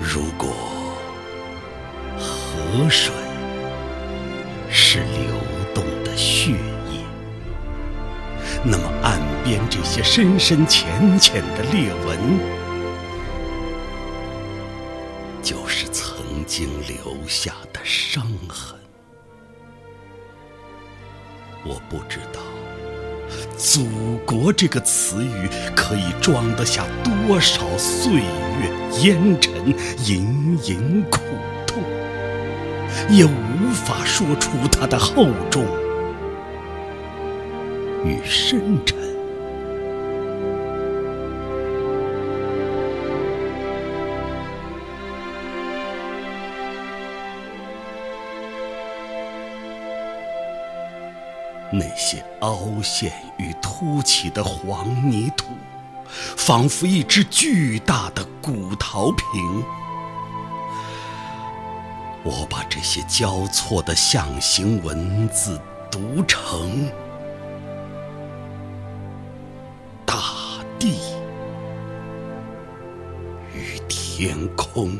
如果河水是流动的血液那么岸边这些深深浅浅的裂纹就是曾经留下的伤痕。我不知道祖国”这个词语可以装得下多少岁月烟尘、隐隐苦痛，也无法说出它的厚重。与深沉，那些凹陷与凸起的黄泥土，仿佛一只巨大的古陶瓶。我把这些交错的象形文字读成。大地与天空。